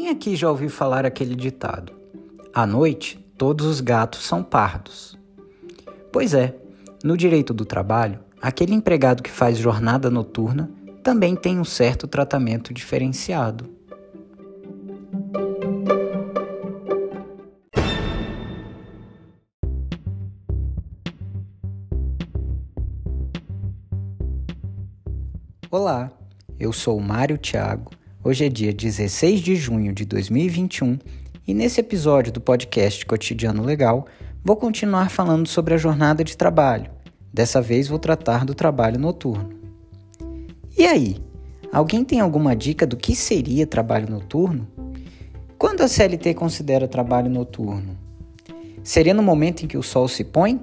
Quem aqui já ouviu falar aquele ditado? À noite, todos os gatos são pardos. Pois é, no direito do trabalho, aquele empregado que faz jornada noturna também tem um certo tratamento diferenciado. Olá, eu sou Mário Thiago Hoje é dia 16 de junho de 2021 e nesse episódio do podcast Cotidiano Legal vou continuar falando sobre a jornada de trabalho. Dessa vez vou tratar do trabalho noturno. E aí, alguém tem alguma dica do que seria trabalho noturno? Quando a CLT considera trabalho noturno? Seria no momento em que o sol se põe?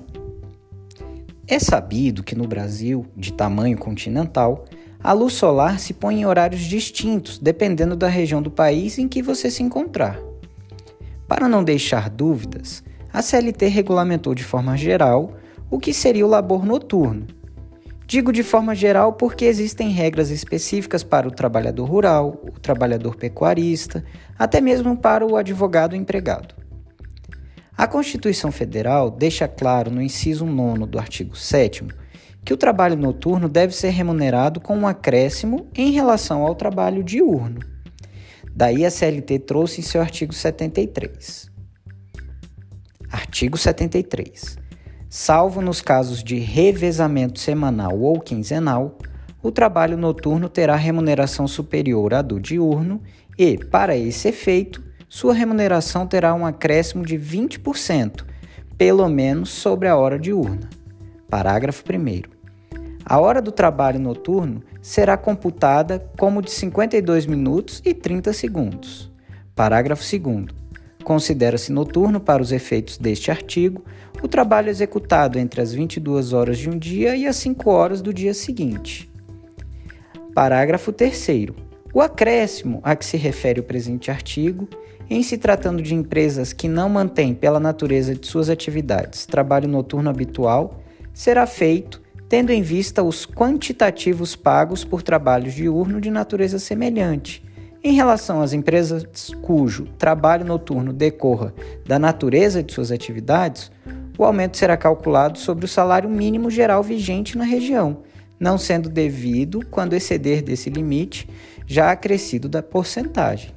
É sabido que no Brasil, de tamanho continental, a luz solar se põe em horários distintos, dependendo da região do país em que você se encontrar. Para não deixar dúvidas, a CLT regulamentou de forma geral o que seria o labor noturno. Digo de forma geral porque existem regras específicas para o trabalhador rural, o trabalhador pecuarista, até mesmo para o advogado empregado. A Constituição Federal deixa claro no inciso 9 do artigo 7 que o trabalho noturno deve ser remunerado com um acréscimo em relação ao trabalho diurno. Daí a CLT trouxe em seu artigo 73. Artigo 73. Salvo nos casos de revezamento semanal ou quinzenal, o trabalho noturno terá remuneração superior à do diurno e, para esse efeito, sua remuneração terá um acréscimo de 20%, pelo menos sobre a hora diurna. Parágrafo 1. A hora do trabalho noturno será computada como de 52 minutos e 30 segundos. Parágrafo 2. Considera-se noturno, para os efeitos deste artigo, o trabalho executado entre as 22 horas de um dia e as 5 horas do dia seguinte. Parágrafo 3. O acréscimo a que se refere o presente artigo, em se tratando de empresas que não mantêm, pela natureza de suas atividades, trabalho noturno habitual, será feito tendo em vista os quantitativos pagos por trabalhos diurno de natureza semelhante. Em relação às empresas cujo trabalho noturno decorra da natureza de suas atividades, o aumento será calculado sobre o salário mínimo geral vigente na região, não sendo devido quando exceder desse limite já acrescido da porcentagem.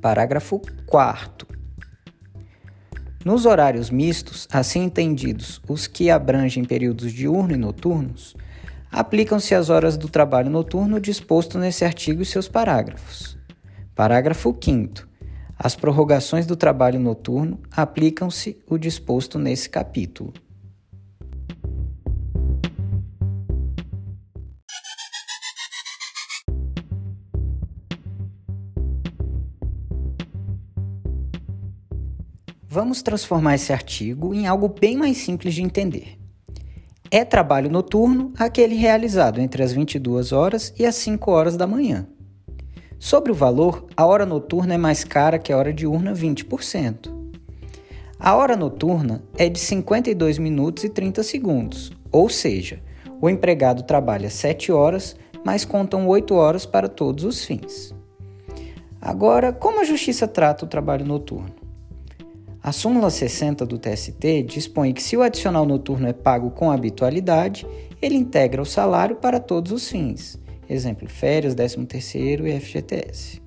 Parágrafo 4. Nos horários mistos, assim entendidos os que abrangem períodos diurno e noturnos, aplicam-se as horas do trabalho noturno disposto nesse artigo e seus parágrafos. Parágrafo 5. As prorrogações do trabalho noturno aplicam-se o disposto nesse capítulo. Vamos transformar esse artigo em algo bem mais simples de entender. É trabalho noturno aquele realizado entre as 22 horas e as 5 horas da manhã. Sobre o valor, a hora noturna é mais cara que a hora diurna 20%. A hora noturna é de 52 minutos e 30 segundos, ou seja, o empregado trabalha 7 horas, mas contam 8 horas para todos os fins. Agora, como a justiça trata o trabalho noturno? A súmula 60 do TST dispõe que se o adicional noturno é pago com habitualidade, ele integra o salário para todos os fins, exemplo, férias, 13º e FGTS.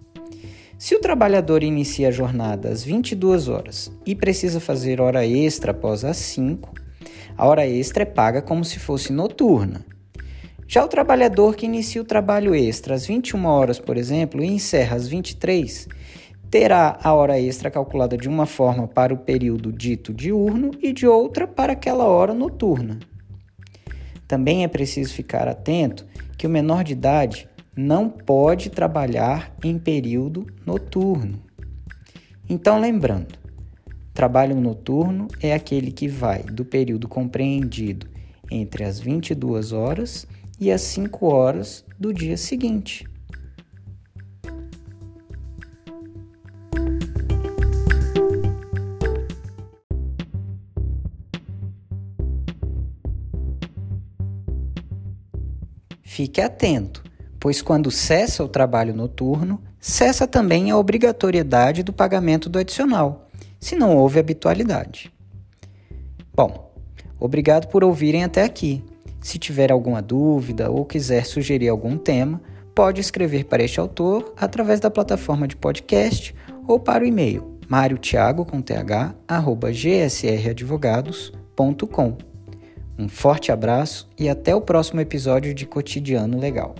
Se o trabalhador inicia a jornada às 22 horas e precisa fazer hora extra após as 5, a hora extra é paga como se fosse noturna. Já o trabalhador que inicia o trabalho extra às 21 horas, por exemplo, e encerra às 23, terá a hora extra calculada de uma forma para o período dito diurno e de outra para aquela hora noturna. Também é preciso ficar atento que o menor de idade não pode trabalhar em período noturno. Então, lembrando, trabalho noturno é aquele que vai do período compreendido entre as 22 horas e as 5 horas do dia seguinte. Fique atento, pois quando cessa o trabalho noturno, cessa também a obrigatoriedade do pagamento do adicional, se não houve habitualidade. Bom, obrigado por ouvirem até aqui. Se tiver alguma dúvida ou quiser sugerir algum tema, pode escrever para este autor através da plataforma de podcast ou para o e-mail mariotiago Um forte abraço e até o próximo episódio de Cotidiano Legal.